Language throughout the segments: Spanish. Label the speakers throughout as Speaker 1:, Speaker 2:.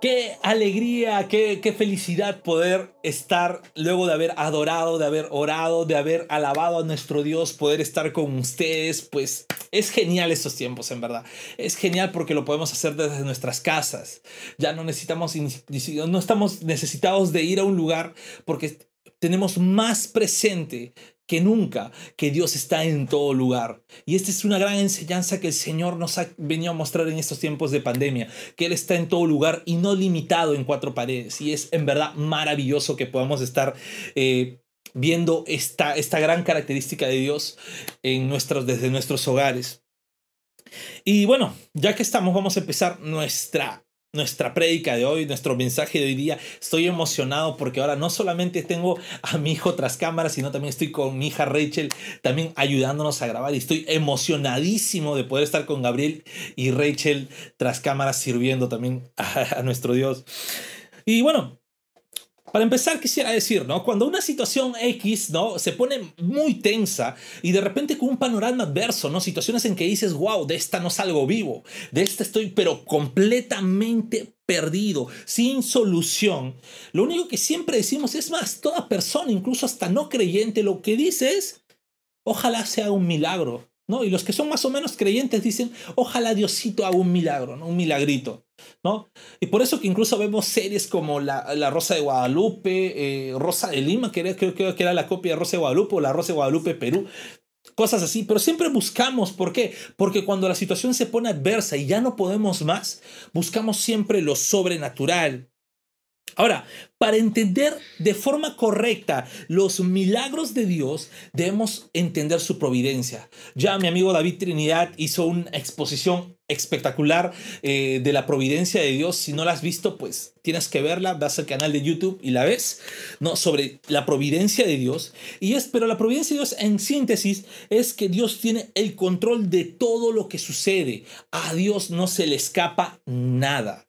Speaker 1: Qué alegría, qué, felicidad poder estar luego de haber adorado, de haber orado, de haber alabado a nuestro Dios, poder estar con ustedes. Pues es genial estos tiempos, en verdad. Es genial porque lo podemos hacer desde nuestras casas. Ya no necesitamos, no estamos necesitados de ir a un lugar porque tenemos más presente que nunca que Dios está en todo lugar. Y esta es una gran enseñanza que el Señor nos ha venido a mostrar en estos tiempos de pandemia, que Él está en todo lugar y no limitado en cuatro paredes. Y es en verdad maravilloso que podamos estar... Eh, viendo esta, esta gran característica de Dios en nuestros, desde nuestros hogares. Y bueno, ya que estamos, vamos a empezar nuestra nuestra prédica de hoy, nuestro mensaje de hoy día. Estoy emocionado porque ahora no solamente tengo a mi hijo tras cámaras, sino también estoy con mi hija Rachel, también ayudándonos a grabar. Y estoy emocionadísimo de poder estar con Gabriel y Rachel tras cámaras sirviendo también a, a nuestro Dios. Y bueno, para empezar, quisiera decir, ¿no? Cuando una situación X, ¿no? Se pone muy tensa y de repente con un panorama adverso, ¿no? Situaciones en que dices, wow, de esta no salgo vivo, de esta estoy pero completamente perdido, sin solución. Lo único que siempre decimos es más, toda persona, incluso hasta no creyente, lo que dice es, ojalá sea un milagro, ¿no? Y los que son más o menos creyentes dicen, ojalá Diosito haga un milagro, ¿no? Un milagrito. ¿No? Y por eso que incluso vemos series como La, la Rosa de Guadalupe, eh, Rosa de Lima, que creo, que era la copia de Rosa de Guadalupe, o La Rosa de Guadalupe Perú, cosas así, pero siempre buscamos, ¿por qué? Porque cuando la situación se pone adversa y ya no podemos más, buscamos siempre lo sobrenatural. Ahora, para entender de forma correcta los milagros de Dios, debemos entender su providencia. Ya mi amigo David Trinidad hizo una exposición espectacular eh, de la providencia de Dios. Si no la has visto, pues tienes que verla. Vas al canal de YouTube y la ves, ¿no? Sobre la providencia de Dios. Y es, pero la providencia de Dios, en síntesis, es que Dios tiene el control de todo lo que sucede. A Dios no se le escapa nada.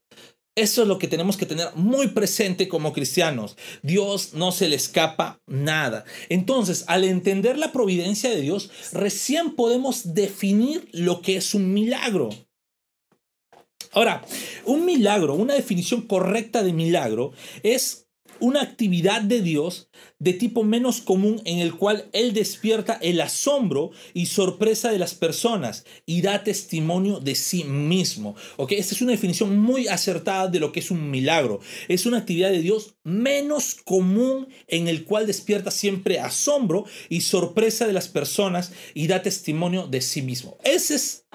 Speaker 1: Eso es lo que tenemos que tener muy presente como cristianos. Dios no se le escapa nada. Entonces, al entender la providencia de Dios, recién podemos definir lo que es un milagro. Ahora, un milagro, una definición correcta de milagro es una actividad de Dios de tipo menos común en el cual Él despierta el asombro y sorpresa de las personas y da testimonio de sí mismo. ¿Ok? Esta es una definición muy acertada de lo que es un milagro. Es una actividad de Dios menos común en el cual despierta siempre asombro y sorpresa de las personas y da testimonio de sí mismo. Ese es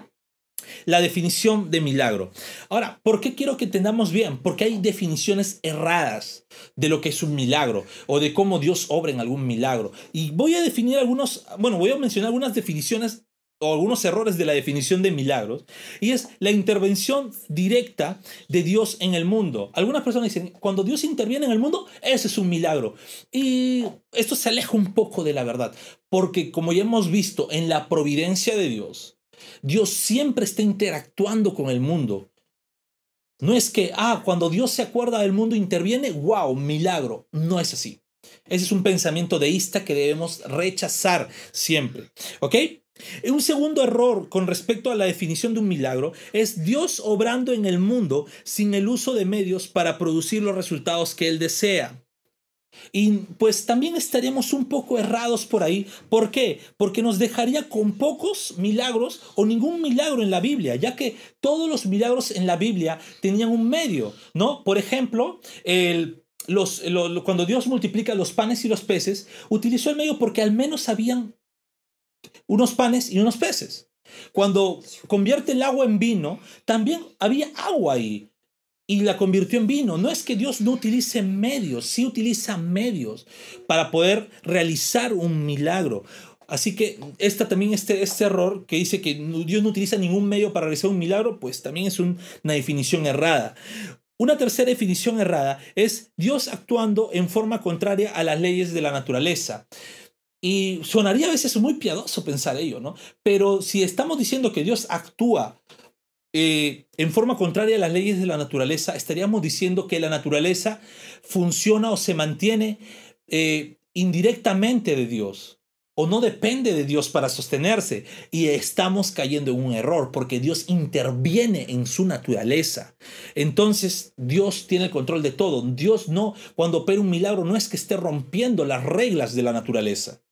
Speaker 1: la definición de milagro. Ahora, ¿por qué quiero que entendamos bien? Porque hay definiciones erradas de lo que es un milagro o de cómo Dios obra en algún milagro. Y voy a definir algunos, bueno, voy a mencionar algunas definiciones o algunos errores de la definición de milagros, y es la intervención directa de Dios en el mundo. Algunas personas dicen, cuando Dios interviene en el mundo, ese es un milagro. Y esto se aleja un poco de la verdad, porque como ya hemos visto en la providencia de Dios, Dios siempre está interactuando con el mundo. No es que, ah, cuando Dios se acuerda del mundo interviene, wow, milagro. No es así. Ese es un pensamiento deísta que debemos rechazar siempre. ¿Ok? Un segundo error con respecto a la definición de un milagro es Dios obrando en el mundo sin el uso de medios para producir los resultados que Él desea. Y pues también estaríamos un poco errados por ahí. ¿Por qué? Porque nos dejaría con pocos milagros o ningún milagro en la Biblia, ya que todos los milagros en la Biblia tenían un medio, ¿no? Por ejemplo, el, los, cuando Dios multiplica los panes y los peces, utilizó el medio porque al menos habían unos panes y unos peces. Cuando convierte el agua en vino, también había agua ahí y la convirtió en vino. No es que Dios no utilice medios, sí utiliza medios para poder realizar un milagro. Así que esta, también este, este error que dice que Dios no utiliza ningún medio para realizar un milagro, pues también es una definición errada. Una tercera definición errada es Dios actuando en forma contraria a las leyes de la naturaleza. Y sonaría a veces muy piadoso pensar ello, ¿no? Pero si estamos diciendo que Dios actúa eh, en forma contraria a las leyes de la naturaleza, estaríamos diciendo que la naturaleza funciona o se mantiene eh, indirectamente de Dios o no depende de Dios para sostenerse y estamos cayendo en un error porque Dios interviene en su naturaleza. Entonces Dios tiene el control de todo. Dios no, cuando opera un milagro, no es que esté rompiendo las reglas de la naturaleza.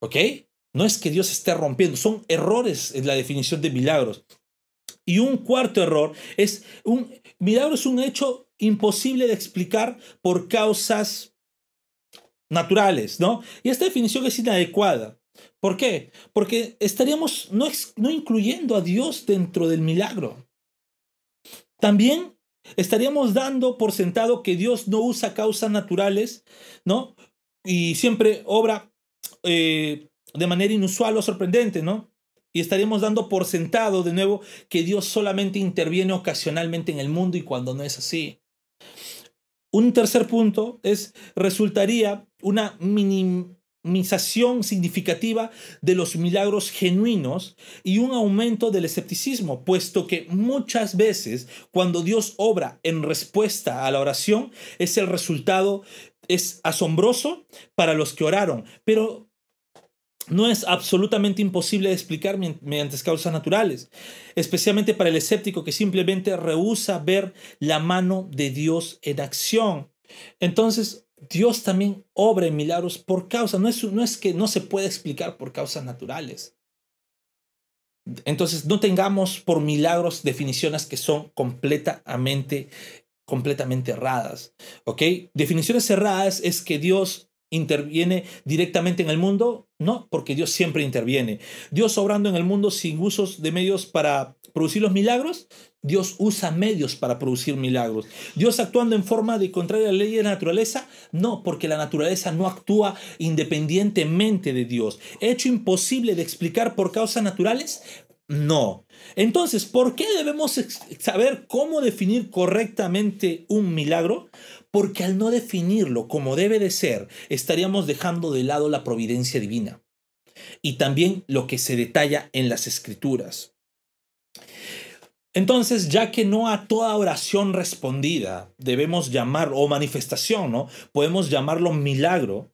Speaker 1: ¿Ok? No es que Dios esté rompiendo, son errores en la definición de milagros. Y un cuarto error es un milagro es un hecho imposible de explicar por causas naturales, ¿no? Y esta definición es inadecuada. ¿Por qué? Porque estaríamos no, incluyendo a Dios dentro del milagro. También estaríamos dando por sentado que Dios no usa causas naturales, ¿no? Y siempre obra eh, de manera inusual o sorprendente, ¿no? Y estaríamos dando por sentado de nuevo que Dios solamente interviene ocasionalmente en el mundo y cuando no es así. Un tercer punto es, resultaría una minimización significativa de los milagros genuinos y un aumento del escepticismo, puesto que muchas veces cuando Dios obra en respuesta a la oración, es el resultado, es asombroso para los que oraron, pero no es absolutamente imposible de explicar mediante causas naturales, especialmente para el escéptico que simplemente rehúsa ver la mano de Dios en acción. Entonces, Dios también obra en milagros por causa, no es, no es que no se puede explicar por causas naturales. Entonces, no tengamos por milagros definiciones que son completamente, completamente erradas. ¿Ok? Definiciones erradas es que Dios interviene directamente en el mundo? No, porque Dios siempre interviene. Dios obrando en el mundo sin usos de medios para producir los milagros, Dios usa medios para producir milagros. Dios actuando en forma de contraria a la ley de la naturaleza, no, porque la naturaleza no actúa independientemente de Dios. ¿Hecho imposible de explicar por causas naturales? No. Entonces, ¿por qué debemos saber cómo definir correctamente un milagro? porque al no definirlo como debe de ser, estaríamos dejando de lado la providencia divina y también lo que se detalla en las escrituras. Entonces, ya que no a toda oración respondida debemos llamar, o manifestación, ¿no? Podemos llamarlo milagro.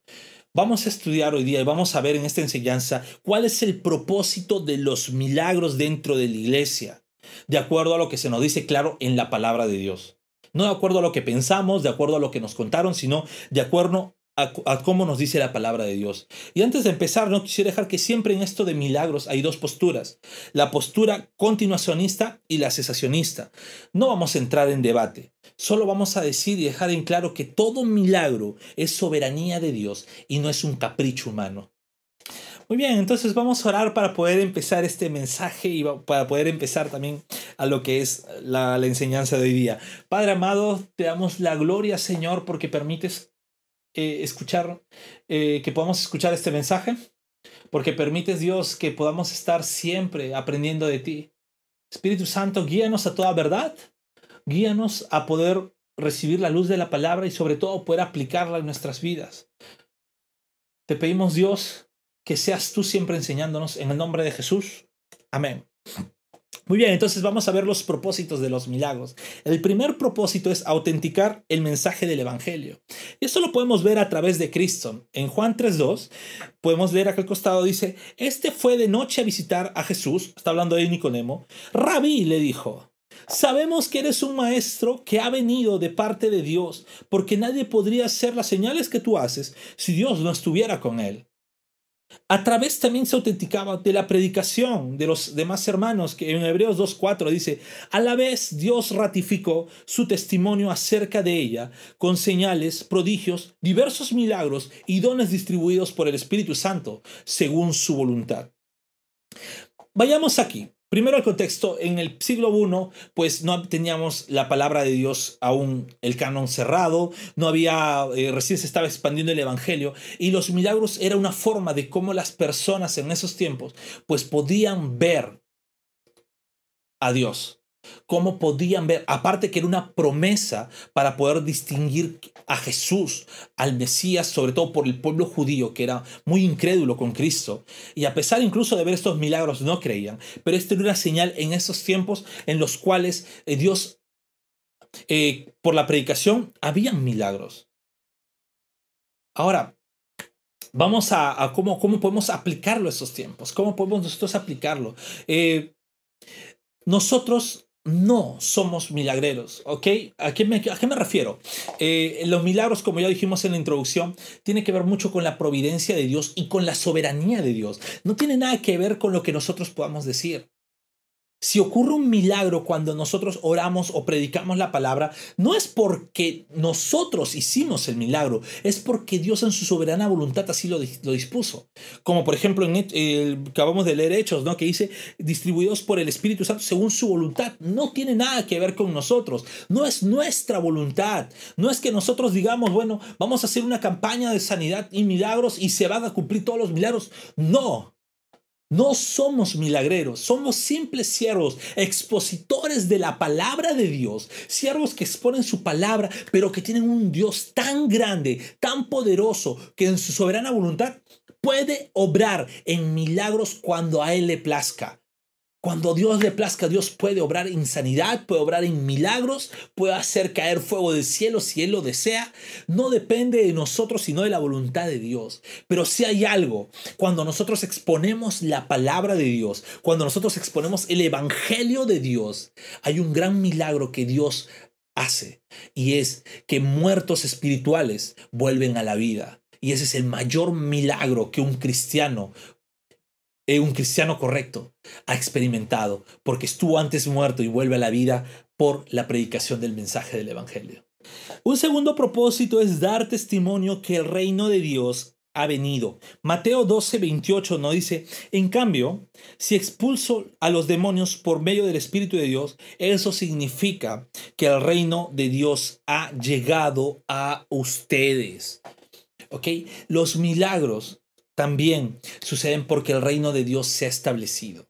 Speaker 1: Vamos a estudiar hoy día y vamos a ver en esta enseñanza cuál es el propósito de los milagros dentro de la iglesia, de acuerdo a lo que se nos dice claro en la palabra de Dios. No de acuerdo a lo que pensamos, de acuerdo a lo que nos contaron, sino de acuerdo a, cómo nos dice la palabra de Dios. Y antes de empezar, no quisiera dejar que siempre en esto de milagros hay dos posturas, la postura continuacionista y la cesacionista. No vamos a entrar en debate, solo vamos a decir y dejar en claro que todo milagro es soberanía de Dios y no es un capricho humano. Muy bien, entonces vamos a orar para poder empezar este mensaje y para poder empezar también a lo que es la, enseñanza de hoy día. Padre amado, te damos la gloria, Señor, porque permites eh, escuchar, eh, que podamos escuchar este mensaje, porque permites, Dios, que podamos estar siempre aprendiendo de ti. Espíritu Santo, guíanos a toda verdad, guíanos a poder recibir la luz de la palabra y sobre todo poder aplicarla en nuestras vidas. Te pedimos, Dios, que seas tú siempre enseñándonos en el nombre de Jesús. Amén. Muy bien, entonces vamos a ver los propósitos de los milagros. El primer propósito es autenticar el mensaje del Evangelio. Y esto lo podemos ver a través de Cristo. En Juan 3.2 podemos leer acá al costado, dice, este fue de noche a visitar a Jesús, está hablando de Nicodemo. Rabí le dijo, Sabemos que eres un maestro que ha venido de parte de Dios, porque nadie podría hacer las señales que tú haces si Dios no estuviera con él. A través también se autenticaba de la predicación de los demás hermanos, que en Hebreos 2.4 dice, a la vez Dios ratificó su testimonio acerca de ella, con señales, prodigios, diversos milagros y dones distribuidos por el Espíritu Santo, según su voluntad. Vayamos aquí. Primero el contexto, en el siglo I, pues no teníamos la palabra de Dios aún el canon cerrado, no había, eh, recién se estaba expandiendo el Evangelio y los milagros era una forma de cómo las personas en esos tiempos pues podían ver a Dios. Cómo podían ver, aparte que era una promesa para poder distinguir a Jesús, al Mesías, sobre todo por el pueblo judío, que era muy incrédulo con Cristo, y a pesar incluso de ver estos milagros, no creían, pero esto era una señal en esos tiempos en los cuales eh, Dios, eh, por la predicación, habían milagros. Ahora, vamos a, cómo, cómo, podemos aplicarlo a esos tiempos, cómo podemos nosotros aplicarlo. Eh, nosotros no somos milagreros, ¿ok? ¿A qué me, a me refiero? Eh, los milagros, como ya dijimos en la introducción, tiene que ver mucho con la providencia de Dios y con la soberanía de Dios. No tiene nada que ver con lo que nosotros podamos decir. Si ocurre un milagro cuando nosotros oramos o predicamos la palabra, no es porque nosotros hicimos el milagro, es porque Dios en su soberana voluntad así lo, dispuso. Como por ejemplo en el, acabamos de leer Hechos, ¿no? que dice distribuidos por el Espíritu Santo según su voluntad. No tiene nada que ver con nosotros, no es nuestra voluntad. No es que nosotros digamos, bueno, vamos a hacer una campaña de sanidad y milagros y se van a cumplir todos los milagros. No, no somos milagreros, somos simples siervos, expositores de la palabra de Dios, siervos que exponen su palabra, pero que tienen un Dios tan grande, tan poderoso, que en su soberana voluntad puede obrar en milagros cuando a Él le plazca. Cuando Dios le plazca, Dios puede obrar en sanidad, puede obrar en milagros, puede hacer caer fuego del cielo si Él lo desea. No depende de nosotros, sino de la voluntad de Dios. Pero si hay algo, cuando nosotros exponemos la palabra de Dios, cuando nosotros exponemos el Evangelio de Dios, hay un gran milagro que Dios hace. Y es que muertos espirituales vuelven a la vida. Y ese es el mayor milagro que un cristiano eh, un cristiano correcto ha experimentado, porque estuvo antes muerto y vuelve a la vida por la predicación del mensaje del Evangelio. Un segundo propósito es dar testimonio que el reino de Dios ha venido. Mateo 12, 28 nos dice, en cambio, si expulso a los demonios por medio del Espíritu de Dios, eso significa que el reino de Dios ha llegado a ustedes. ¿Ok? Los milagros también suceden porque el reino de Dios se ha establecido.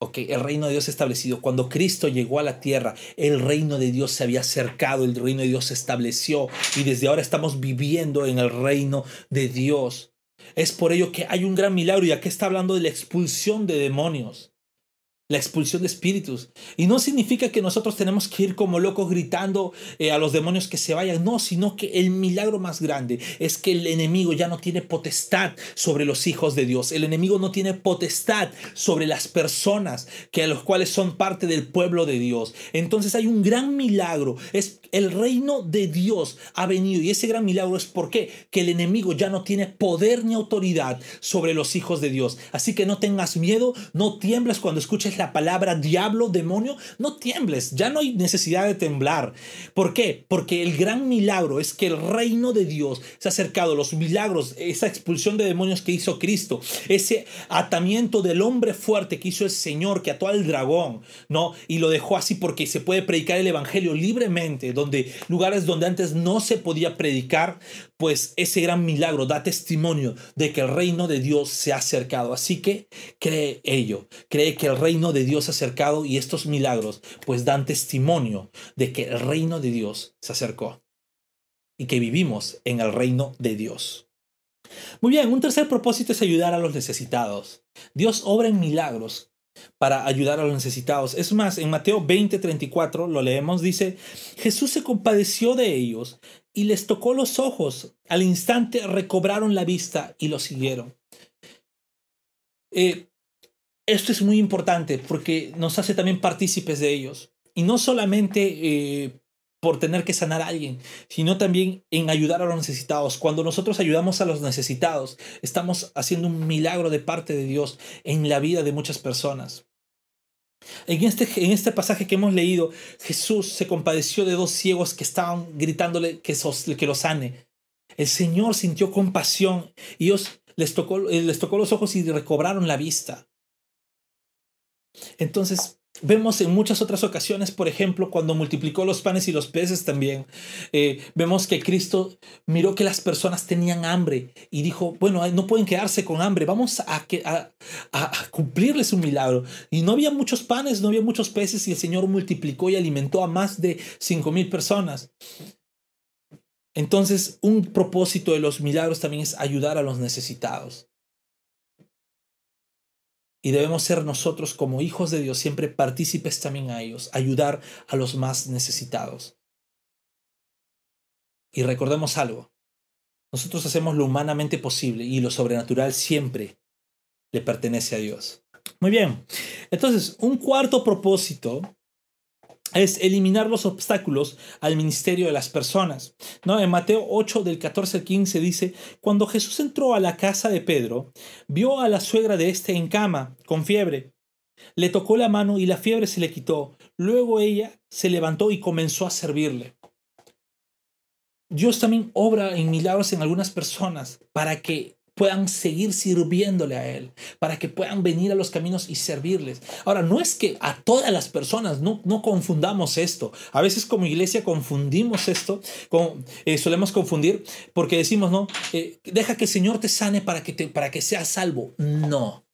Speaker 1: Ok, el reino de Dios se ha establecido. Cuando Cristo llegó a la tierra, el reino de Dios se había acercado, el reino de Dios se estableció y desde ahora estamos viviendo en el reino de Dios. Es por ello que hay un gran milagro y aquí está hablando de la expulsión de demonios la expulsión de espíritus. Y no significa que nosotros tenemos que ir como locos gritando eh, a los demonios que se vayan, no, sino que el milagro más grande es que el enemigo ya no tiene potestad sobre los hijos de Dios. El enemigo no tiene potestad sobre las personas que a los cuales son parte del pueblo de Dios. Entonces hay un gran milagro, es el reino de Dios ha venido y ese gran milagro es por qué que el enemigo ya no tiene poder ni autoridad sobre los hijos de Dios. Así que no tengas miedo, no tiembles cuando escuches la la palabra diablo, demonio, no tiembles, ya no hay necesidad de temblar. ¿Por qué? Porque el gran milagro es que el reino de Dios se ha acercado, los milagros, esa expulsión de demonios que hizo Cristo, ese atamiento del hombre fuerte que hizo el Señor, que ató al dragón, ¿no? Y lo dejó así porque se puede predicar el Evangelio libremente, lugares donde antes no se podía predicar, pues ese gran milagro da testimonio de que el reino de Dios se ha acercado. Así que cree ello, cree que el reino de Dios se ha acercado y estos milagros pues dan testimonio de que el reino de Dios se acercó y que vivimos en el reino de Dios. Muy bien, un tercer propósito es ayudar a los necesitados. Dios obra en milagros para ayudar a los necesitados. Es más, en Mateo 20:34 lo leemos, dice, Jesús se compadeció de ellos y les tocó los ojos. Al instante recobraron la vista y lo siguieron. Eh, esto es muy importante porque nos hace también partícipes de ellos. Y no solamente eh, por tener que sanar a alguien, sino también en ayudar a los necesitados. Cuando nosotros ayudamos a los necesitados, estamos haciendo un milagro de parte de Dios en la vida de muchas personas. En este, en este pasaje que hemos leído, Jesús se compadeció de dos ciegos que estaban gritándole que, que lo sane. El Señor sintió compasión y Dios les tocó, les tocó los ojos y recobraron la vista. Entonces, Vemos en muchas otras ocasiones, por ejemplo, cuando multiplicó los panes y los peces también, eh, vemos que Cristo miró que las personas tenían hambre y dijo, bueno, no pueden quedarse con hambre, vamos a, a, a, cumplirles un milagro. Y no había muchos panes, no había muchos peces y el Señor multiplicó y alimentó a más de cinco mil personas. Entonces, un propósito de los milagros también es ayudar a los necesitados. Y debemos ser nosotros como hijos de Dios siempre partícipes también a ellos, ayudar a los más necesitados. Y recordemos algo, nosotros hacemos lo humanamente posible y lo sobrenatural siempre le pertenece a Dios. Muy bien, entonces un cuarto propósito es eliminar los obstáculos al ministerio de las personas. ¿no? En Mateo 8 del 14 al 15 dice, cuando Jesús entró a la casa de Pedro, vio a la suegra de éste en cama, con fiebre. Le tocó la mano y la fiebre se le quitó. Luego ella se levantó y comenzó a servirle. Dios también obra en milagros en algunas personas para que puedan seguir sirviéndole a Él, para que puedan venir a los caminos y servirles. Ahora, no es que a todas las personas, no, no confundamos esto. A veces como iglesia confundimos esto, con, eh, solemos confundir porque decimos, no, eh, deja que el Señor te sane para que, te, para que seas salvo. No.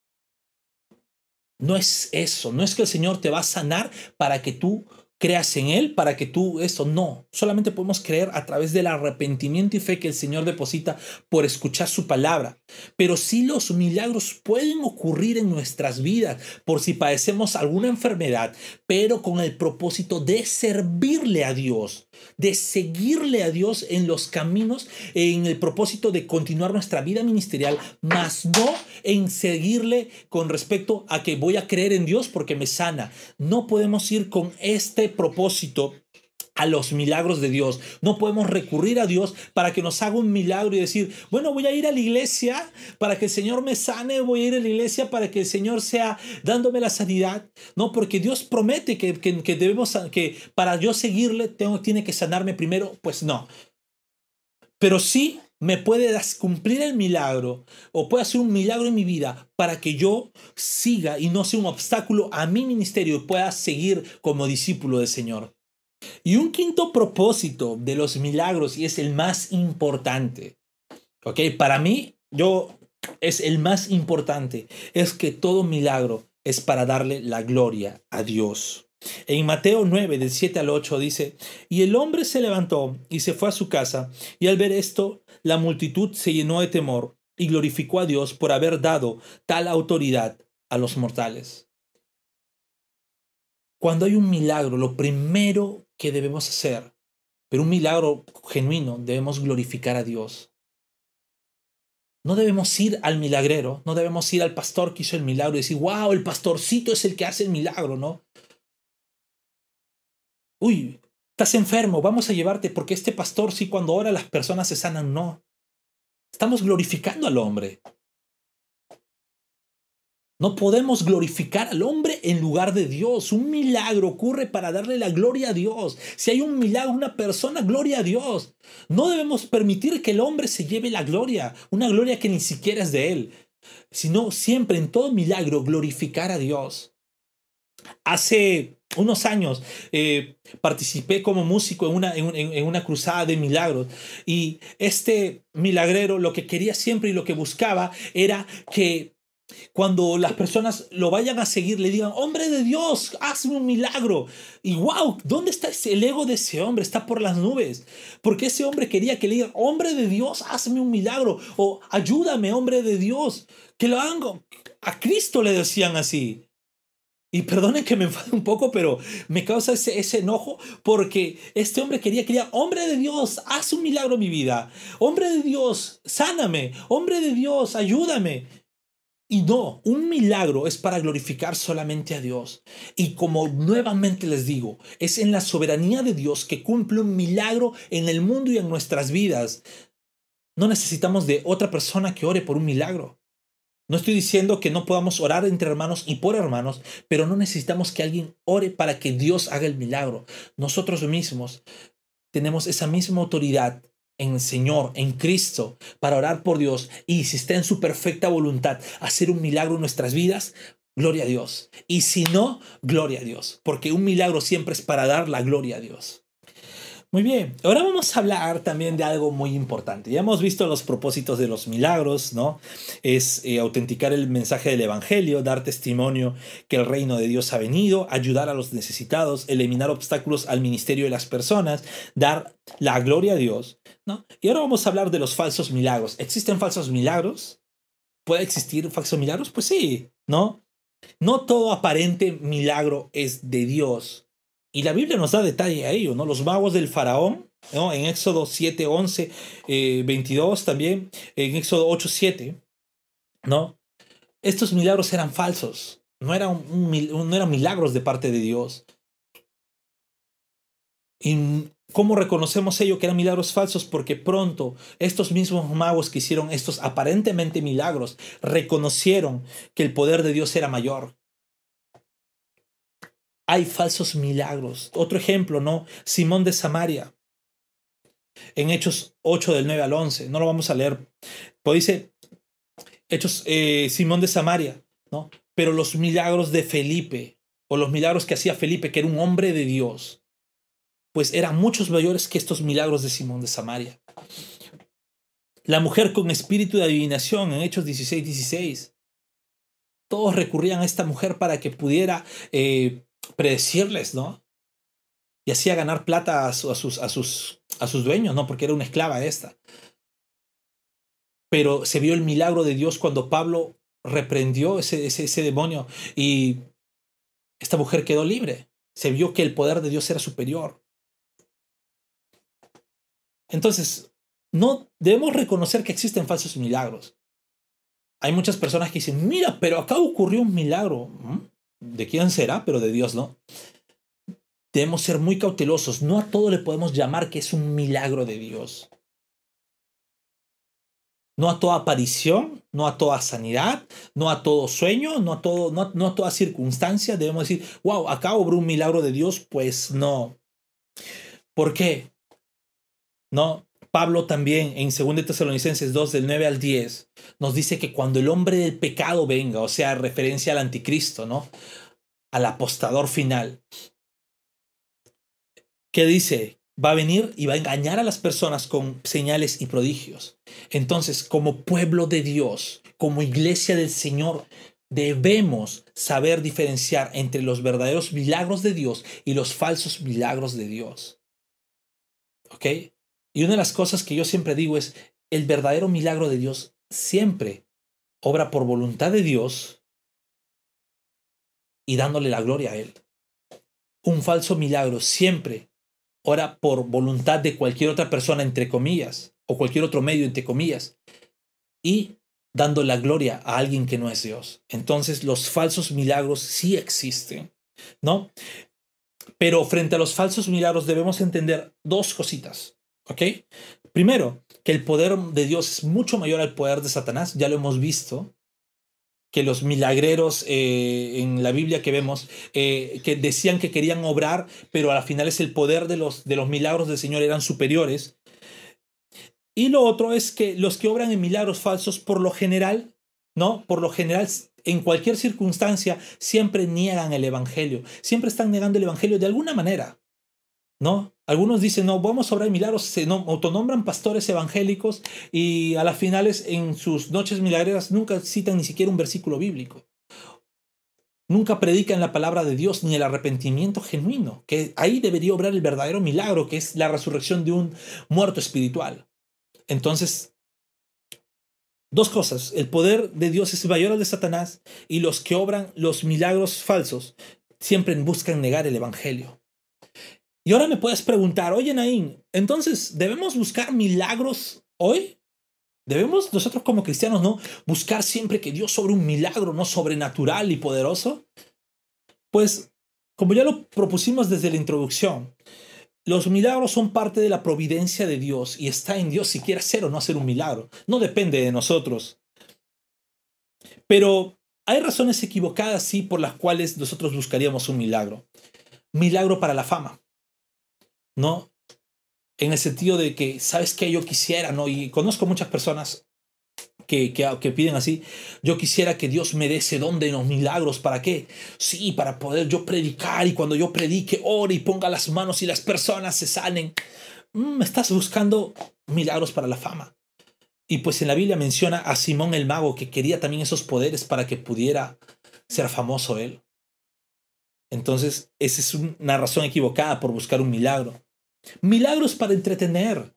Speaker 1: No es eso, no es que el Señor te va a sanar para que tú creas en Él para que tú eso no. Solamente podemos creer a través del arrepentimiento y fe que el Señor deposita por escuchar su palabra. Pero sí los milagros pueden ocurrir en nuestras vidas por si padecemos alguna enfermedad, pero con el propósito de servirle a Dios, de seguirle a Dios en los caminos, en el propósito de continuar nuestra vida ministerial, más no en seguirle con respecto a que voy a creer en Dios porque me sana. No podemos ir con este propósito a los milagros de Dios. No podemos recurrir a Dios para que nos haga un milagro y decir, bueno, voy a ir a la iglesia para que el Señor me sane, voy a ir a la iglesia para que el Señor sea dándome la sanidad. No, porque Dios promete que, que, debemos, que para yo seguirle tengo, tiene que sanarme primero. Pues no. Pero sí me puede cumplir el milagro o puede hacer un milagro en mi vida para que yo siga y no sea un obstáculo a mi ministerio y pueda seguir como discípulo del Señor. Y un quinto propósito de los milagros y es el más importante. ¿Ok? Para mí, yo es el más importante. Es que todo milagro es para darle la gloria a Dios. En Mateo 9, del 7 al 8 dice, y el hombre se levantó y se fue a su casa, y al ver esto, la multitud se llenó de temor y glorificó a Dios por haber dado tal autoridad a los mortales. Cuando hay un milagro, lo primero que debemos hacer, pero un milagro genuino, debemos glorificar a Dios. No debemos ir al milagrero, no debemos ir al pastor que hizo el milagro y decir, wow, el pastorcito es el que hace el milagro, ¿no? Uy, estás enfermo, vamos a llevarte porque este pastor sí cuando ora las personas se sanan, no. Estamos glorificando al hombre. No podemos glorificar al hombre en lugar de Dios. Un milagro ocurre para darle la gloria a Dios. Si hay un milagro, una persona, gloria a Dios. No debemos permitir que el hombre se lleve la gloria, una gloria que ni siquiera es de él, sino siempre en todo milagro glorificar a Dios. Hace unos años eh, participé como músico en una, en, una cruzada de milagros y este milagrero lo que quería siempre y lo que buscaba era que cuando las personas lo vayan a seguir, le digan, hombre de Dios, hazme un milagro. Y wow, ¿dónde está el ego de ese hombre? Está por las nubes. Porque ese hombre quería que le digan, hombre de Dios, hazme un milagro. O ayúdame, hombre de Dios. Que lo hagan. A Cristo le decían así. Y perdonen que me enfade un poco, pero me causa ese, ese, enojo porque este hombre quería, quería, hombre de Dios, haz un milagro en mi vida. Hombre de Dios, sáname. Hombre de Dios, ayúdame. Y no, un milagro es para glorificar solamente a Dios. Y como nuevamente les digo, es en la soberanía de Dios que cumple un milagro en el mundo y en nuestras vidas. No necesitamos de otra persona que ore por un milagro. No estoy diciendo que no podamos orar entre hermanos y por hermanos, pero no necesitamos que alguien ore para que Dios haga el milagro. Nosotros mismos tenemos esa misma autoridad en el Señor, en Cristo, para orar por Dios y si está en su perfecta voluntad hacer un milagro en nuestras vidas, gloria a Dios. Y si no, gloria a Dios, porque un milagro siempre es para dar la gloria a Dios. Muy bien, ahora vamos a hablar también de algo muy importante. Ya hemos visto los propósitos de los milagros, ¿no? Es eh, autenticar el mensaje del Evangelio, dar testimonio que el reino de Dios ha venido, ayudar a los necesitados, eliminar obstáculos al ministerio de las personas, dar la gloria a Dios, ¿no? Y ahora vamos a hablar de los falsos milagros. ¿Existen falsos milagros? ¿Puede existir falsos milagros? Pues sí, ¿no? No todo aparente milagro es de Dios. Y la Biblia nos da detalle a ello, ¿no? Los magos del faraón, ¿no? En Éxodo 7, 11, 22 también, en Éxodo 8, 7, ¿no? Estos milagros eran falsos, no eran, no eran milagros de parte de Dios. ¿Y cómo reconocemos ello que eran milagros falsos? Porque pronto estos mismos magos que hicieron estos aparentemente milagros reconocieron que el poder de Dios era mayor, hay falsos milagros. Otro ejemplo, ¿no? Simón de Samaria. En Hechos 8 del 9 al 11. No lo vamos a leer. Pues dice Hechos eh, Simón de Samaria, ¿no? Pero los milagros de Felipe, o los milagros que hacía Felipe, que era un hombre de Dios, pues eran muchos mayores que estos milagros de Simón de Samaria. La mujer con espíritu de adivinación en Hechos 16, 16. Todos recurrían a esta mujer para que pudiera eh, predecirles, ¿no? Y hacía ganar plata a, sus, a, sus, a sus dueños, ¿no? Porque era una esclava esta. Pero se vio el milagro de Dios cuando Pablo reprendió ese, ese, ese demonio y esta mujer quedó libre. Se vio que el poder de Dios era superior. Entonces, no debemos reconocer que existen falsos milagros. Hay muchas personas que dicen, mira, pero acá ocurrió un milagro. ¿Mm? De quién será, pero de Dios no. Debemos ser muy cautelosos. No a todo le podemos llamar que es un milagro de Dios. No a toda aparición, no a toda sanidad, no a todo sueño, no a, todo, no, a toda circunstancia. Debemos decir, wow, acá obró un milagro de Dios. Pues no. ¿Por qué? No, Pablo también en 2 Tesalonicenses 2 del 9 al 10 nos dice que cuando el hombre del pecado venga, o sea, referencia al anticristo, ¿no? Al apostador final, ¿qué dice? Va a venir y va a engañar a las personas con señales y prodigios. Entonces, como pueblo de Dios, como iglesia del Señor, debemos saber diferenciar entre los verdaderos milagros de Dios y los falsos milagros de Dios. ¿Ok? Y una de las cosas que yo siempre digo es, el verdadero milagro de Dios siempre obra por voluntad de Dios y dándole la gloria a Él. Un falso milagro siempre obra por voluntad de cualquier otra persona, entre comillas, o cualquier otro medio, entre comillas, y dando la gloria a alguien que no es Dios. Entonces los falsos milagros sí existen, ¿no? Pero frente a los falsos milagros debemos entender dos cositas. ¿Ok? Primero, que el poder de Dios es mucho mayor al poder de Satanás, ya lo hemos visto, que los milagreros eh, en la Biblia que vemos, eh, que decían que querían obrar, pero al final es el poder de los, de los milagros del Señor eran superiores. Y lo otro es que los que obran en milagros falsos, por lo general, ¿no? Por lo general, en cualquier circunstancia, siempre niegan el Evangelio, siempre están negando el Evangelio de alguna manera. ¿no? Algunos dicen, no, vamos a obrar milagros, se autonombran pastores evangélicos y a las finales en sus noches milagreras nunca citan ni siquiera un versículo bíblico. Nunca predican la palabra de Dios ni el arrepentimiento genuino, que ahí debería obrar el verdadero milagro, que es la resurrección de un muerto espiritual. Entonces, dos cosas, el poder de Dios es mayor al de Satanás y los que obran los milagros falsos siempre buscan negar el Evangelio. Y ahora me puedes preguntar, oye Naín, entonces, ¿debemos buscar milagros hoy? ¿Debemos nosotros como cristianos no buscar siempre que Dios sobre un milagro, no sobrenatural y poderoso? Pues, como ya lo propusimos desde la introducción, los milagros son parte de la providencia de Dios y está en Dios si quiere hacer o no hacer un milagro. No depende de nosotros. Pero hay razones equivocadas, sí, por las cuales nosotros buscaríamos un milagro. Milagro para la fama. ¿No? En el sentido de que, ¿sabes qué yo quisiera, no? Y conozco muchas personas que, que, piden así, yo quisiera que Dios me dé ese don de los milagros. ¿Para qué? Sí, para poder yo predicar y cuando yo predique, ore y ponga las manos y las personas se sanen. Mm, estás buscando milagros para la fama. Y pues en la Biblia menciona a Simón el mago que quería también esos poderes para que pudiera ser famoso él. Entonces, esa es una razón equivocada por buscar un milagro. Milagros para entretener.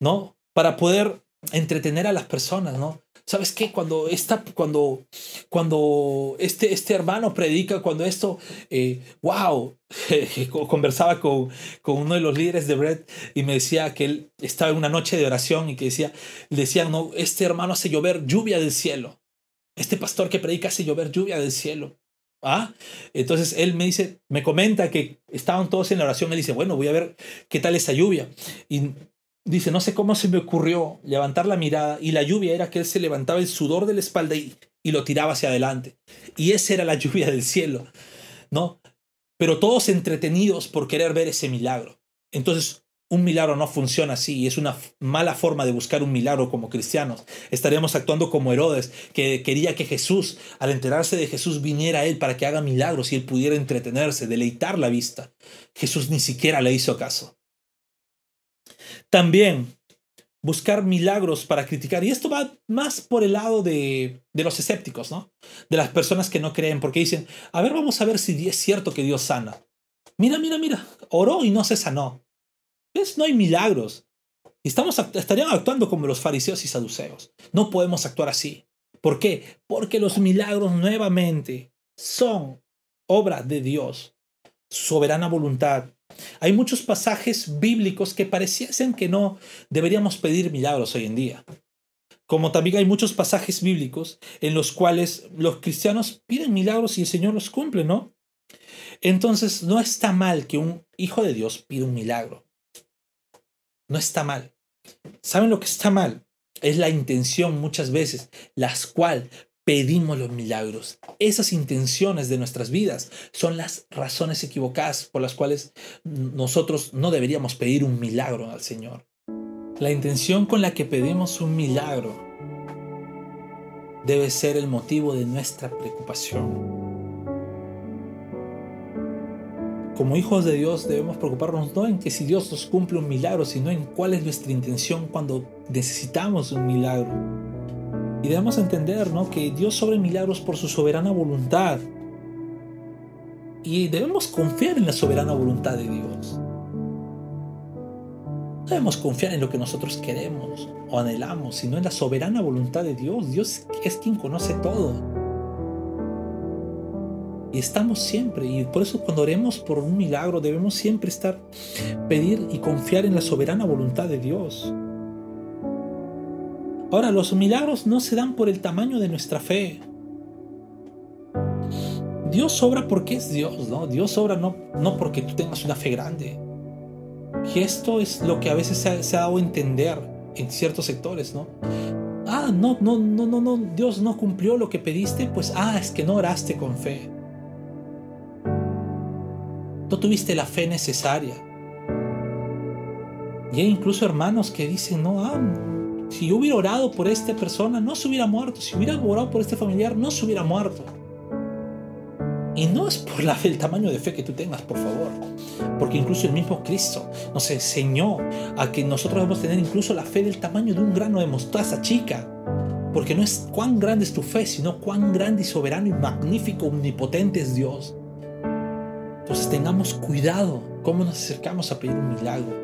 Speaker 1: ¿No? Para poder entretener a las personas, ¿no? ¿Sabes qué? Cuando, esta, cuando, cuando este, este hermano predica, cuando esto, eh, wow, conversaba con, con uno de los líderes de Bread y me decía que él estaba en una noche de oración y que decía, decían, no, este hermano hace llover lluvia del cielo. Este pastor que predica hace llover lluvia del cielo. ¿Ah? Entonces él me dice, me comenta que estaban todos en la oración. Él dice, bueno, voy a ver qué tal esa lluvia. Y dice, no sé cómo se me ocurrió levantar la mirada y la lluvia era que él se levantaba el sudor de la espalda y, y lo tiraba hacia adelante. Y esa era la lluvia del cielo, ¿no? Pero todos entretenidos por querer ver ese milagro. Entonces un milagro no funciona así y es una mala forma de buscar un milagro como cristianos. Estaríamos actuando como Herodes, que quería que Jesús, al enterarse de Jesús, viniera a él para que haga milagros y él pudiera entretenerse, deleitar la vista. Jesús ni siquiera le hizo caso. También buscar milagros para criticar. Y esto va más por el lado de, de, los escépticos, ¿no? De las personas que no creen, porque dicen, a ver, vamos a ver si es cierto que Dios sana. Mira, mira, mira, oró y no se sanó. No hay milagros. Estamos, estarían actuando como los fariseos y saduceos. No podemos actuar así. ¿Por qué? Porque los milagros nuevamente son obra de Dios, soberana voluntad. Hay muchos pasajes bíblicos que pareciesen que no deberíamos pedir milagros hoy en día. Como también hay muchos pasajes bíblicos en los cuales los cristianos piden milagros y el Señor los cumple, ¿no? Entonces no está mal que un hijo de Dios pida un milagro no está mal. ¿Saben lo que está mal? Es la intención muchas veces, las cual pedimos los milagros. Esas intenciones de nuestras vidas son las razones equivocadas por las cuales nosotros no deberíamos pedir un milagro al Señor. La intención con la que pedimos un milagro debe ser el motivo de nuestra preocupación. Como hijos de Dios debemos preocuparnos no en que si Dios nos cumple un milagro, sino en cuál es nuestra intención cuando necesitamos un milagro. Y debemos entender ¿no? que Dios sobre milagros por su soberana voluntad. Y debemos confiar en la soberana voluntad de Dios. Debemos confiar en lo que nosotros queremos o anhelamos, sino en la soberana voluntad de Dios. Dios es quien conoce todo. Y estamos siempre, y por eso cuando oremos por un milagro debemos siempre estar, pedir y confiar en la soberana voluntad de Dios. Ahora, los milagros no se dan por el tamaño de nuestra fe. Dios obra porque es Dios, ¿no? Dios obra no, no porque tú tengas una fe grande. Y esto es lo que a veces se ha, se dado a entender en ciertos sectores, ¿no? Ah, no, no, no, no, no, Dios no cumplió lo que pediste, pues ah, es que no oraste con fe. No tuviste la fe necesaria. Y hay incluso hermanos que dicen, no, ah, si yo hubiera orado por esta persona, no se hubiera muerto. Si hubiera orado por este familiar, no se hubiera muerto. Y no es por la, el tamaño de fe que tú tengas, por favor. Porque incluso el mismo Cristo nos enseñó a que nosotros debemos tener incluso la fe del tamaño de un grano de mostaza chica. Porque no es cuán grande es tu fe, sino cuán grande y soberano y magnífico, omnipotente es Dios. Entonces tengamos cuidado cómo nos acercamos a pedir un milagro.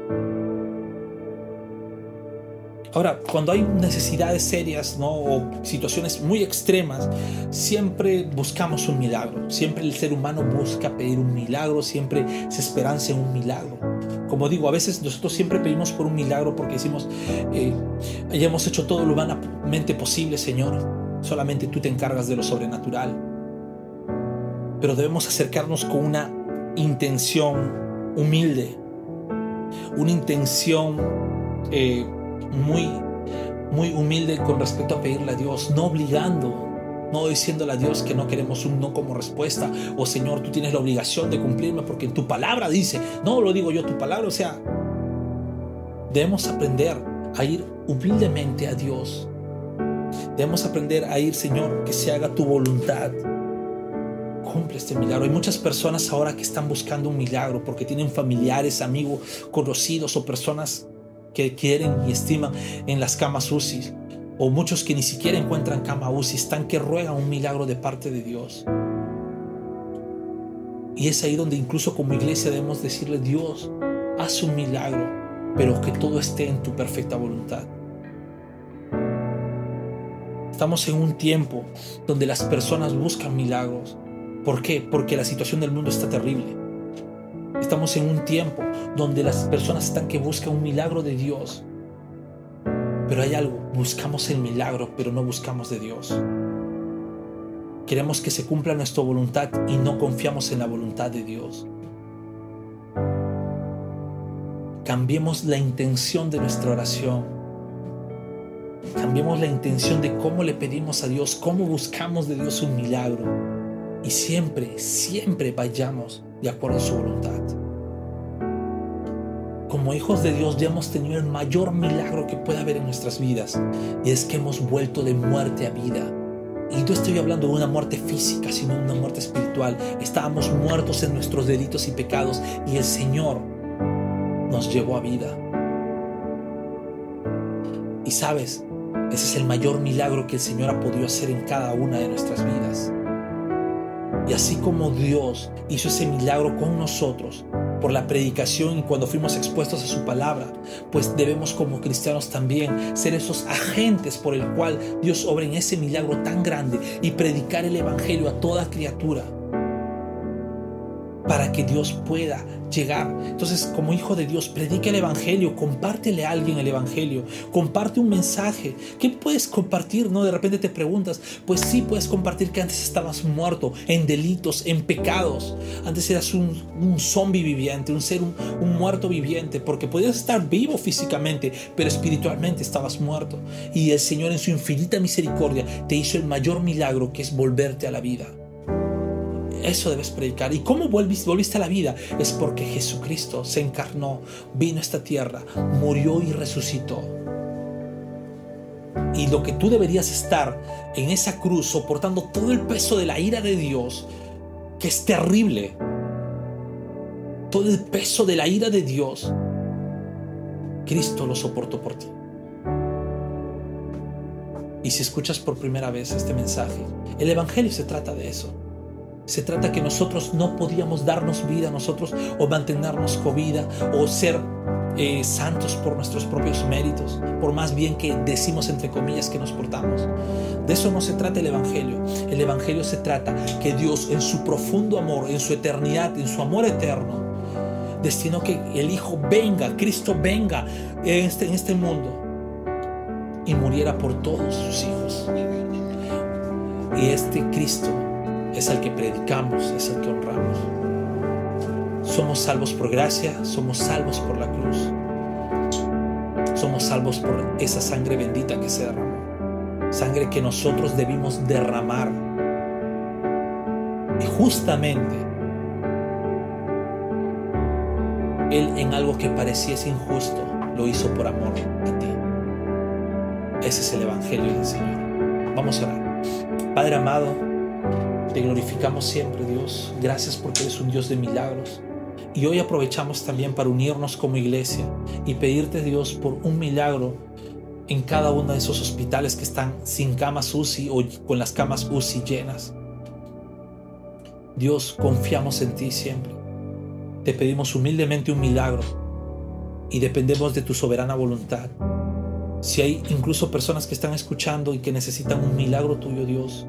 Speaker 1: Ahora, cuando hay necesidades serias ¿no? o situaciones muy extremas, siempre buscamos un milagro. Siempre el ser humano busca pedir un milagro, siempre se esperanza en un milagro. Como digo, a veces nosotros siempre pedimos por un milagro porque decimos, eh, ya hemos hecho todo lo humanamente posible, Señor. Solamente tú te encargas de lo sobrenatural. Pero debemos acercarnos con una intención humilde, una intención eh, muy, muy humilde con respecto a pedirle a Dios, no obligando, no diciéndole a Dios que no queremos un no como respuesta, o Señor, tú tienes la obligación de cumplirme porque tu palabra dice, no lo digo yo, tu palabra, o sea, debemos aprender a ir humildemente a Dios. Debemos aprender a ir, Señor, que se haga tu voluntad. Cumple este milagro. Hay muchas personas ahora que están buscando un milagro porque tienen familiares, amigos, conocidos o personas que quieren y estiman en las camas UCI. O muchos que ni siquiera encuentran cama UCI, están que ruegan un milagro de parte de Dios. Y es ahí donde incluso como iglesia debemos decirle, Dios, haz un milagro, pero que todo esté en tu perfecta voluntad. Estamos en un tiempo donde las personas buscan milagros. ¿Por qué? Porque la situación del mundo está terrible. Estamos en un tiempo donde las personas están que buscan un milagro de Dios. Pero hay algo, buscamos el milagro, pero no buscamos de Dios. Queremos que se cumpla nuestra voluntad y no confiamos en la voluntad de Dios. Cambiemos la intención de nuestra oración Cambiemos la intención de cómo le pedimos a Dios, cómo buscamos de Dios un milagro. Y siempre, siempre vayamos de acuerdo a su voluntad. Como hijos de Dios ya hemos tenido el mayor milagro que pueda haber en nuestras vidas. Y es que hemos vuelto de muerte a vida. Y no estoy hablando de una muerte física, sino de una muerte espiritual. Estábamos muertos en nuestros delitos y pecados y el Señor nos llevó a vida. Y sabes, ese es el mayor milagro que el Señor ha podido hacer en cada una de nuestras vidas. Y así como Dios hizo ese milagro con nosotros por la predicación y cuando fuimos expuestos a su palabra, pues debemos como cristianos también ser esos agentes por el cual Dios obra en ese milagro tan grande y predicar el Evangelio a toda criatura para que Dios pueda llegar. Entonces, como hijo de Dios, predica el Evangelio, compártele a alguien el Evangelio, comparte un mensaje. ¿Qué puedes compartir? No, de repente te preguntas, pues sí puedes compartir que antes estabas muerto en delitos, en pecados. Antes eras un, un zombie viviente, un ser, un, un muerto viviente, porque podías estar vivo físicamente, pero espiritualmente estabas muerto. Y el Señor en su infinita misericordia te hizo el mayor milagro que es volverte a la vida. Eso debes predicar. ¿Y cómo volviste, a la vida? Es porque Jesucristo se encarnó, vino a esta tierra, murió y resucitó. Y lo que tú deberías estar en esa cruz soportando todo el peso de la ira de Dios, que es terrible, todo el peso de la ira de Dios, Cristo lo soportó por ti. Y si escuchas por primera vez este mensaje, el Evangelio se trata de eso. Se trata que nosotros no podíamos darnos vida a nosotros o mantenernos con vida o ser eh, santos por nuestros propios méritos, por más bien que decimos entre comillas que nos portamos. De eso no se trata el Evangelio. El Evangelio se trata que Dios en su profundo amor, en su eternidad, en su amor eterno, destinó que el Hijo venga, Cristo venga en este, en este mundo y muriera por todos sus hijos. Y este Cristo es el que predicamos, es el que honramos. Somos salvos por gracia, somos salvos por la cruz. Somos salvos por esa sangre bendita que se derramó. Sangre que nosotros debimos derramar. Y justamente Él en algo que pareciese injusto lo hizo por amor a ti. Ese es el Evangelio del Señor. Vamos a orar. Padre amado, te glorificamos siempre, Dios. Gracias porque eres un Dios de milagros. Y hoy aprovechamos también para unirnos como iglesia y pedirte, Dios, por un milagro en cada uno de esos hospitales que están sin camas UCI o con las camas UCI llenas. Dios, confiamos en ti siempre. Te pedimos humildemente un milagro y dependemos de tu soberana voluntad. Si hay incluso personas que están escuchando y que necesitan un milagro tuyo, Dios,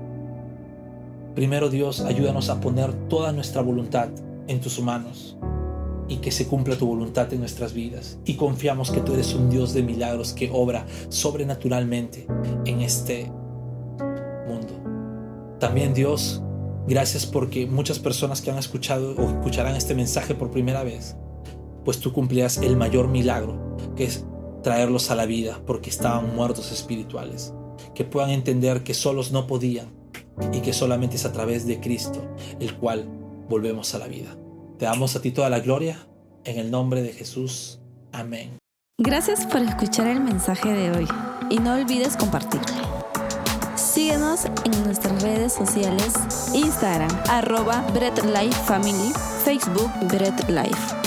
Speaker 1: Primero Dios, ayúdanos a poner toda nuestra voluntad en tus manos y que se cumpla tu voluntad en nuestras vidas. Y confiamos que tú eres un Dios de milagros que obra sobrenaturalmente en este mundo. También Dios, gracias porque muchas personas que han escuchado o escucharán este mensaje por primera vez, pues tú cumplirás el mayor milagro, que es traerlos a la vida porque estaban muertos espirituales, que puedan entender que solos no podían y que solamente es a través de Cristo el cual volvemos a la vida. Te damos a ti toda la gloria en el nombre de Jesús. Amén.
Speaker 2: Gracias por escuchar el mensaje de hoy y no olvides compartirlo. Síguenos en nuestras redes sociales, Instagram, arroba Bread Life Family, Facebook Bread Life.